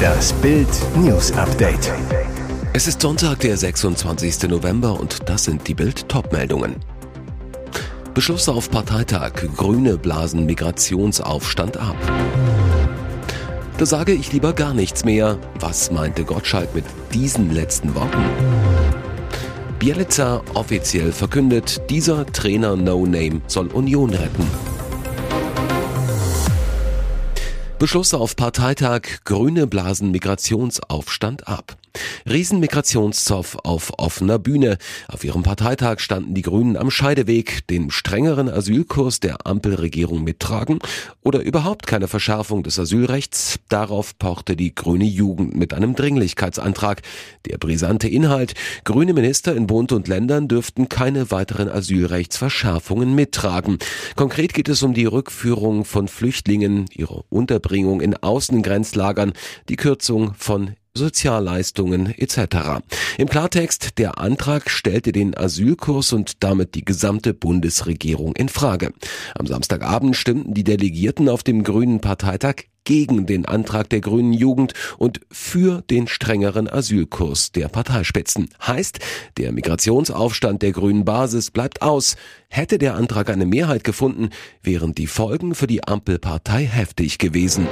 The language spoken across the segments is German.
Das Bild News Update. Es ist Sonntag, der 26. November und das sind die Bild Topmeldungen. Beschluss auf Parteitag. Grüne blasen Migrationsaufstand ab. Da sage ich lieber gar nichts mehr. Was meinte Gottschalk mit diesen letzten Worten? Bielitzer offiziell verkündet, dieser Trainer No Name soll Union retten. Beschluss auf Parteitag Grüne blasen Migrationsaufstand ab. Riesenmigrationszoff auf offener Bühne. Auf ihrem Parteitag standen die Grünen am Scheideweg, den strengeren Asylkurs der Ampelregierung mittragen oder überhaupt keine Verschärfung des Asylrechts. Darauf pochte die grüne Jugend mit einem Dringlichkeitsantrag. Der brisante Inhalt, grüne Minister in Bund und Ländern dürften keine weiteren Asylrechtsverschärfungen mittragen. Konkret geht es um die Rückführung von Flüchtlingen, ihre Unterbringung in Außengrenzlagern, die Kürzung von Sozialleistungen etc. Im Klartext, der Antrag stellte den Asylkurs und damit die gesamte Bundesregierung in Frage. Am Samstagabend stimmten die Delegierten auf dem Grünen Parteitag gegen den Antrag der Grünen Jugend und für den strengeren Asylkurs der Parteispitzen. Heißt, der Migrationsaufstand der Grünen Basis bleibt aus. Hätte der Antrag eine Mehrheit gefunden, wären die Folgen für die Ampelpartei heftig gewesen.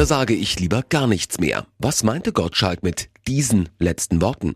Da sage ich lieber gar nichts mehr. Was meinte Gottschalk mit diesen letzten Worten?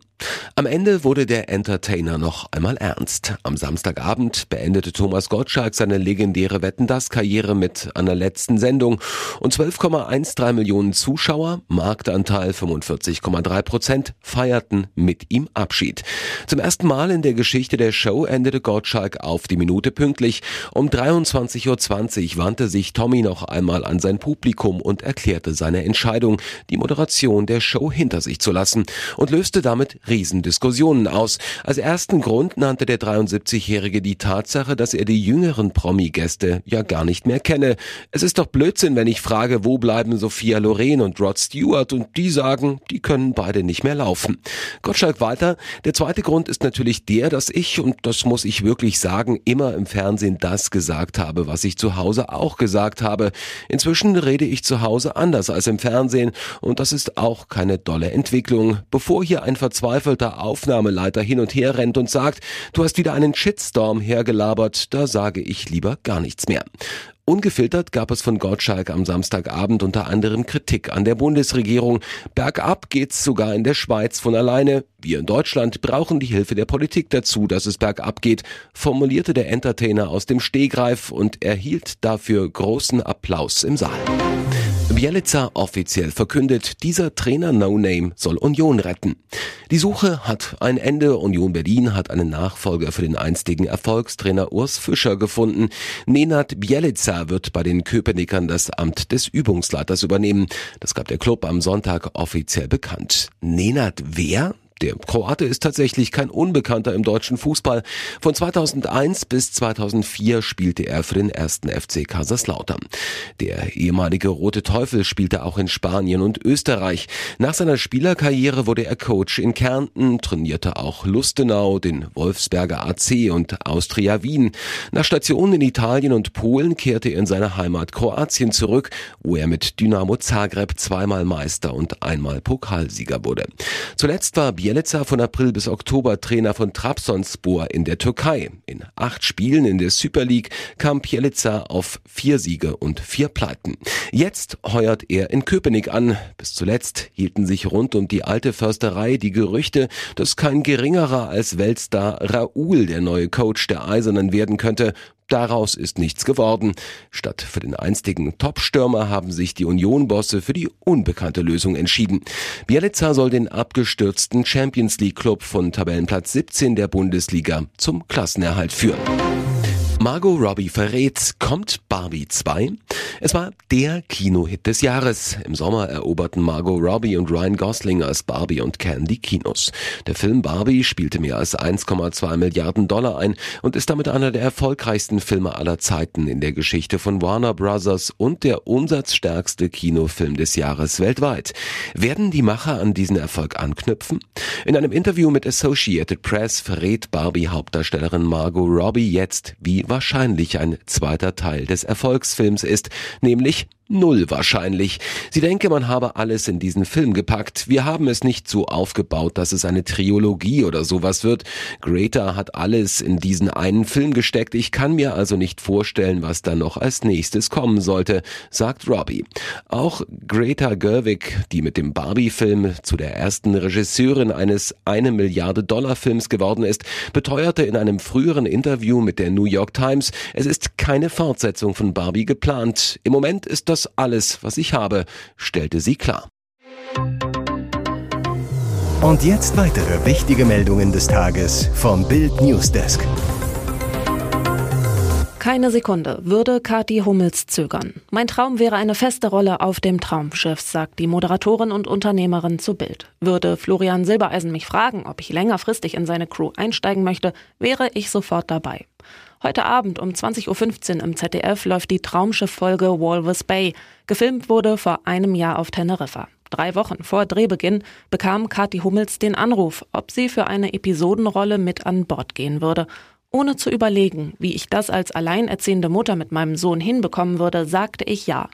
Am Ende wurde der Entertainer noch einmal ernst. Am Samstagabend beendete Thomas Gottschalk seine legendäre Wetten das Karriere mit einer letzten Sendung und 12,13 Millionen Zuschauer, Marktanteil 45,3 Prozent, feierten mit ihm Abschied. Zum ersten Mal in der Geschichte der Show endete Gottschalk auf die Minute pünktlich. Um 23.20 Uhr wandte sich Tommy noch einmal an sein Publikum und erklärte seine Entscheidung, die Moderation der Show hinter sich zu lassen und löste damit Riesendiskussionen aus. Als ersten Grund nannte der 73-Jährige die Tatsache, dass er die jüngeren Promi-Gäste ja gar nicht mehr kenne. Es ist doch Blödsinn, wenn ich frage, wo bleiben Sophia Loren und Rod Stewart und die sagen, die können beide nicht mehr laufen. Gottschalk weiter, der zweite Grund ist natürlich der, dass ich, und das muss ich wirklich sagen, immer im Fernsehen das gesagt habe, was ich zu Hause auch gesagt habe. Inzwischen rede ich zu Hause anders als im Fernsehen und das ist auch keine dolle Entwicklung. Bevor hier ein verzweifelter verzweifelter Aufnahmeleiter hin und her rennt und sagt, du hast wieder einen Shitstorm hergelabert, da sage ich lieber gar nichts mehr. Ungefiltert gab es von Gottschalk am Samstagabend unter anderem Kritik an der Bundesregierung. Bergab geht's sogar in der Schweiz von alleine. Wir in Deutschland brauchen die Hilfe der Politik dazu, dass es bergab geht, formulierte der Entertainer aus dem Stehgreif und erhielt dafür großen Applaus im Saal. Bielica offiziell verkündet, dieser Trainer No Name soll Union retten. Die Suche hat ein Ende. Union Berlin hat einen Nachfolger für den einstigen Erfolgstrainer Urs Fischer gefunden. Nenad Bielica wird bei den Köpenickern das Amt des Übungsleiters übernehmen. Das gab der Club am Sonntag offiziell bekannt. Nenad wer? Der Kroate ist tatsächlich kein Unbekannter im deutschen Fußball. Von 2001 bis 2004 spielte er für den ersten FC Kaiserslautern. Der ehemalige Rote Teufel spielte auch in Spanien und Österreich. Nach seiner Spielerkarriere wurde er Coach in Kärnten, trainierte auch Lustenau, den Wolfsberger AC und Austria Wien. Nach Stationen in Italien und Polen kehrte er in seine Heimat Kroatien zurück, wo er mit Dynamo Zagreb zweimal Meister und einmal Pokalsieger wurde. Zuletzt war Biel Bielica von April bis Oktober Trainer von Trabzonspor in der Türkei. In acht Spielen in der Super League kam Bielica auf vier Siege und vier Pleiten. Jetzt heuert er in Köpenick an. Bis zuletzt hielten sich rund um die alte Försterei die Gerüchte, dass kein geringerer als Weltstar Raoul der neue Coach der Eisernen werden könnte. Daraus ist nichts geworden. Statt für den einstigen Top-Stürmer haben sich die Union-Bosse für die unbekannte Lösung entschieden. Bielica soll den abgestürzten Champions League-Club von Tabellenplatz 17 der Bundesliga zum Klassenerhalt führen. Margot Robbie verrät, kommt Barbie 2? Es war der Kinohit des Jahres. Im Sommer eroberten Margot Robbie und Ryan Gosling als Barbie und Ken die Kinos. Der Film Barbie spielte mehr als 1,2 Milliarden Dollar ein und ist damit einer der erfolgreichsten Filme aller Zeiten in der Geschichte von Warner Brothers und der umsatzstärkste Kinofilm des Jahres weltweit. Werden die Macher an diesen Erfolg anknüpfen? In einem Interview mit Associated Press verrät Barbie Hauptdarstellerin Margot Robbie jetzt, wie wahrscheinlich ein zweiter Teil des Erfolgsfilms ist, nämlich Null wahrscheinlich. Sie denke, man habe alles in diesen Film gepackt. Wir haben es nicht so aufgebaut, dass es eine Triologie oder sowas wird. Greta hat alles in diesen einen Film gesteckt. Ich kann mir also nicht vorstellen, was da noch als nächstes kommen sollte, sagt Robbie. Auch Greta Gerwig, die mit dem Barbie-Film zu der ersten Regisseurin eines eine Milliarde Dollar Films geworden ist, beteuerte in einem früheren Interview mit der New York Times, es ist keine Fortsetzung von Barbie geplant. Im Moment ist das alles, was ich habe, stellte sie klar. Und jetzt weitere wichtige Meldungen des Tages vom Bild Newsdesk. Keine Sekunde würde Kathi Hummels zögern. Mein Traum wäre eine feste Rolle auf dem Traumschiff, sagt die Moderatorin und Unternehmerin zu Bild. Würde Florian Silbereisen mich fragen, ob ich längerfristig in seine Crew einsteigen möchte, wäre ich sofort dabei. Heute Abend um 20.15 Uhr im ZDF läuft die Traumschiff-Folge Walvis Bay. Gefilmt wurde vor einem Jahr auf Teneriffa. Drei Wochen vor Drehbeginn bekam Kathi Hummels den Anruf, ob sie für eine Episodenrolle mit an Bord gehen würde. Ohne zu überlegen, wie ich das als alleinerziehende Mutter mit meinem Sohn hinbekommen würde, sagte ich ja.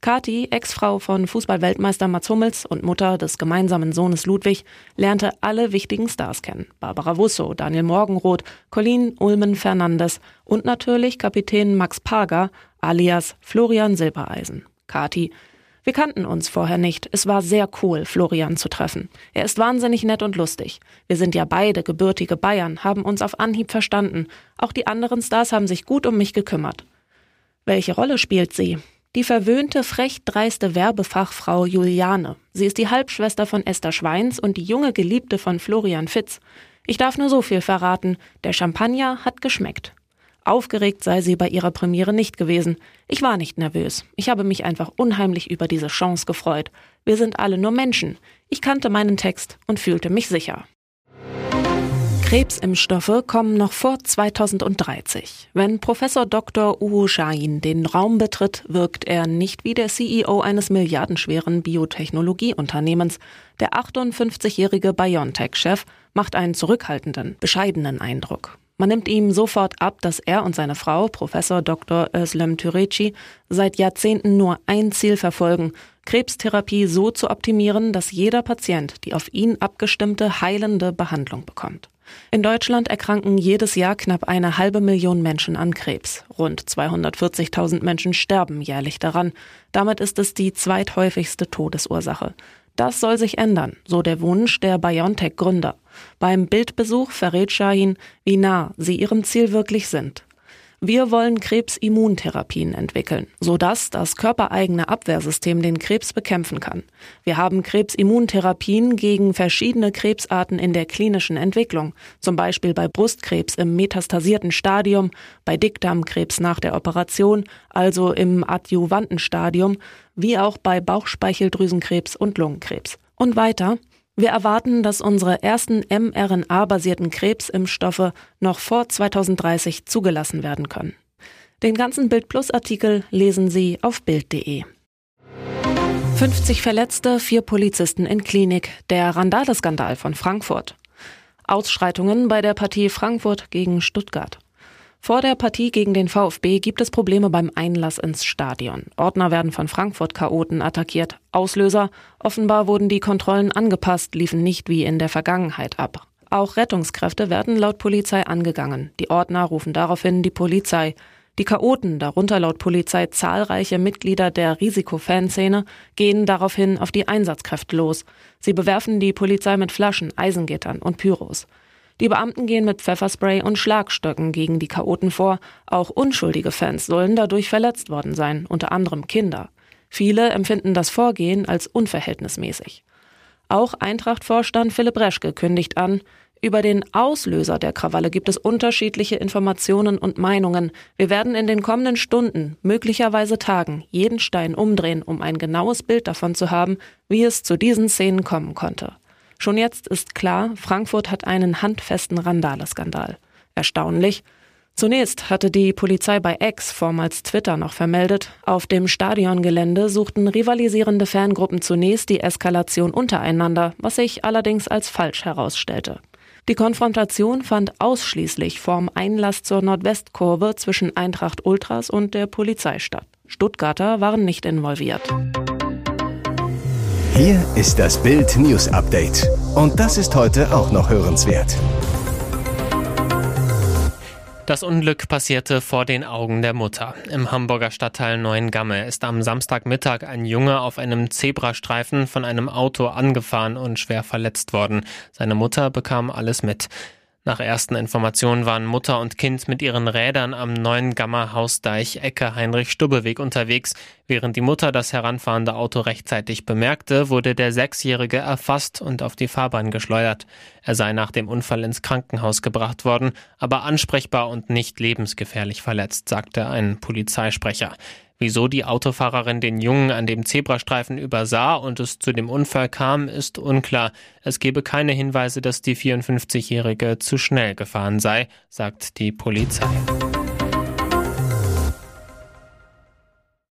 Kati, Ex-Frau von Fußballweltmeister Mats Hummels und Mutter des gemeinsamen Sohnes Ludwig, lernte alle wichtigen Stars kennen. Barbara Wusso, Daniel Morgenroth, Colleen Ulmen Fernandes und natürlich Kapitän Max Parger alias Florian Silbereisen. Kati, wir kannten uns vorher nicht. Es war sehr cool, Florian zu treffen. Er ist wahnsinnig nett und lustig. Wir sind ja beide gebürtige Bayern, haben uns auf Anhieb verstanden. Auch die anderen Stars haben sich gut um mich gekümmert. Welche Rolle spielt sie? Die verwöhnte, frech dreiste Werbefachfrau Juliane. Sie ist die Halbschwester von Esther Schweins und die junge Geliebte von Florian Fitz. Ich darf nur so viel verraten. Der Champagner hat geschmeckt. Aufgeregt sei sie bei ihrer Premiere nicht gewesen. Ich war nicht nervös. Ich habe mich einfach unheimlich über diese Chance gefreut. Wir sind alle nur Menschen. Ich kannte meinen Text und fühlte mich sicher. Krebsimpfstoffe kommen noch vor 2030. Wenn Professor Dr. Uhu Shahin den Raum betritt, wirkt er nicht wie der CEO eines milliardenschweren Biotechnologieunternehmens. Der 58-jährige BioNTech-Chef macht einen zurückhaltenden, bescheidenen Eindruck. Man nimmt ihm sofort ab, dass er und seine Frau, Professor Dr. Özlem Türeci, seit Jahrzehnten nur ein Ziel verfolgen, Krebstherapie so zu optimieren, dass jeder Patient die auf ihn abgestimmte heilende Behandlung bekommt. In Deutschland erkranken jedes Jahr knapp eine halbe Million Menschen an Krebs. Rund 240.000 Menschen sterben jährlich daran. Damit ist es die zweithäufigste Todesursache. Das soll sich ändern, so der Wunsch der BioNTech-Gründer. Beim Bildbesuch verrät Shahin, wie nah sie ihrem Ziel wirklich sind. Wir wollen Krebsimmuntherapien entwickeln, sodass das körpereigene Abwehrsystem den Krebs bekämpfen kann. Wir haben Krebsimmuntherapien gegen verschiedene Krebsarten in der klinischen Entwicklung, zum Beispiel bei Brustkrebs im metastasierten Stadium, bei Dickdarmkrebs nach der Operation, also im adjuvanten Stadium, wie auch bei Bauchspeicheldrüsenkrebs und Lungenkrebs. Und weiter, wir erwarten, dass unsere ersten mRNA-basierten Krebsimpfstoffe noch vor 2030 zugelassen werden können. Den ganzen Bild Plus Artikel lesen Sie auf Bild.de. 50 Verletzte, vier Polizisten in Klinik. Der Randale-Skandal von Frankfurt. Ausschreitungen bei der Partie Frankfurt gegen Stuttgart. Vor der Partie gegen den VfB gibt es Probleme beim Einlass ins Stadion. Ordner werden von Frankfurt-Chaoten attackiert. Auslöser? Offenbar wurden die Kontrollen angepasst, liefen nicht wie in der Vergangenheit ab. Auch Rettungskräfte werden laut Polizei angegangen. Die Ordner rufen daraufhin die Polizei. Die Chaoten, darunter laut Polizei zahlreiche Mitglieder der Risikofanszene, gehen daraufhin auf die Einsatzkräfte los. Sie bewerfen die Polizei mit Flaschen, Eisengittern und Pyros. Die Beamten gehen mit Pfefferspray und Schlagstöcken gegen die Chaoten vor. Auch unschuldige Fans sollen dadurch verletzt worden sein, unter anderem Kinder. Viele empfinden das Vorgehen als unverhältnismäßig. Auch Eintracht-Vorstand Philipp Reschke kündigt an, über den Auslöser der Krawalle gibt es unterschiedliche Informationen und Meinungen. Wir werden in den kommenden Stunden, möglicherweise Tagen, jeden Stein umdrehen, um ein genaues Bild davon zu haben, wie es zu diesen Szenen kommen konnte. Schon jetzt ist klar, Frankfurt hat einen handfesten Randale-Skandal. Erstaunlich. Zunächst hatte die Polizei bei X, vormals Twitter, noch vermeldet, auf dem Stadiongelände suchten rivalisierende Fangruppen zunächst die Eskalation untereinander, was sich allerdings als falsch herausstellte. Die Konfrontation fand ausschließlich vorm Einlass zur Nordwestkurve zwischen Eintracht Ultras und der Polizei statt. Stuttgarter waren nicht involviert. Hier ist das Bild News Update. Und das ist heute auch noch hörenswert. Das Unglück passierte vor den Augen der Mutter. Im Hamburger Stadtteil Neuengamme ist am Samstagmittag ein Junge auf einem Zebrastreifen von einem Auto angefahren und schwer verletzt worden. Seine Mutter bekam alles mit. Nach ersten Informationen waren Mutter und Kind mit ihren Rädern am neuen Gamma Hausdeich Ecke Heinrich-Stubbe-Weg unterwegs. Während die Mutter das heranfahrende Auto rechtzeitig bemerkte, wurde der Sechsjährige erfasst und auf die Fahrbahn geschleudert. Er sei nach dem Unfall ins Krankenhaus gebracht worden, aber ansprechbar und nicht lebensgefährlich verletzt, sagte ein Polizeisprecher. Wieso die Autofahrerin den Jungen an dem Zebrastreifen übersah und es zu dem Unfall kam, ist unklar. Es gebe keine Hinweise, dass die 54-Jährige zu schnell gefahren sei, sagt die Polizei.